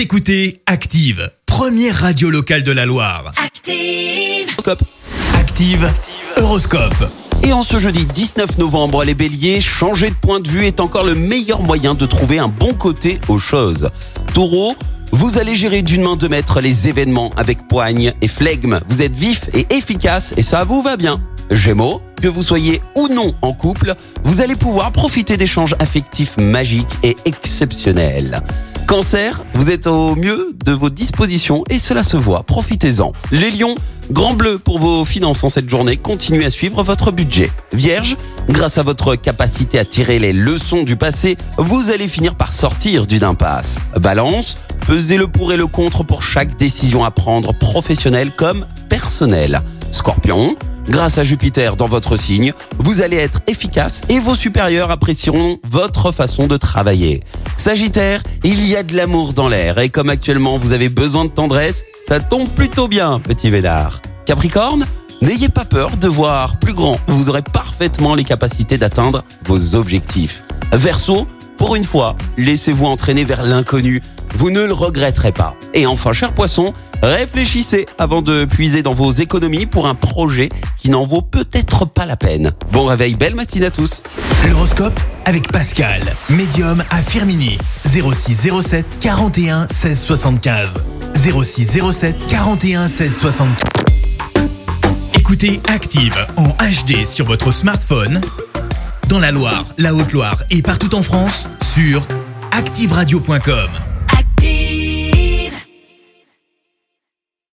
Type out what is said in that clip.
Vous écoutez Active, première radio locale de la Loire. Active. Horoscope. Active Horoscope. Et en ce jeudi 19 novembre, les béliers, changer de point de vue est encore le meilleur moyen de trouver un bon côté aux choses. Taureau, vous allez gérer d'une main de maître les événements avec poigne et flegme. Vous êtes vif et efficace et ça vous va bien. Gémeaux, que vous soyez ou non en couple, vous allez pouvoir profiter d'échanges affectifs magiques et exceptionnels. Cancer, vous êtes au mieux de vos dispositions et cela se voit, profitez-en. Les lions, grand bleu pour vos finances en cette journée, continuez à suivre votre budget. Vierge, grâce à votre capacité à tirer les leçons du passé, vous allez finir par sortir d'une impasse. Balance, pesez le pour et le contre pour chaque décision à prendre, professionnelle comme personnelle. Scorpion, Grâce à Jupiter dans votre signe, vous allez être efficace et vos supérieurs apprécieront votre façon de travailler. Sagittaire, il y a de l'amour dans l'air et comme actuellement vous avez besoin de tendresse, ça tombe plutôt bien, petit Vénard. Capricorne, n'ayez pas peur de voir plus grand, vous aurez parfaitement les capacités d'atteindre vos objectifs. Verseau, pour une fois, laissez-vous entraîner vers l'inconnu, vous ne le regretterez pas. Et enfin, cher poisson, réfléchissez avant de puiser dans vos économies pour un projet qui n'en vaut peut-être pas la peine. Bon réveil, belle matinée à tous. L'horoscope avec Pascal, médium à Firmini. 0607 41 16 75. 0607 41 16 75. Écoutez Active en HD sur votre smartphone, dans la Loire, la Haute-Loire et partout en France, sur activeradio.com.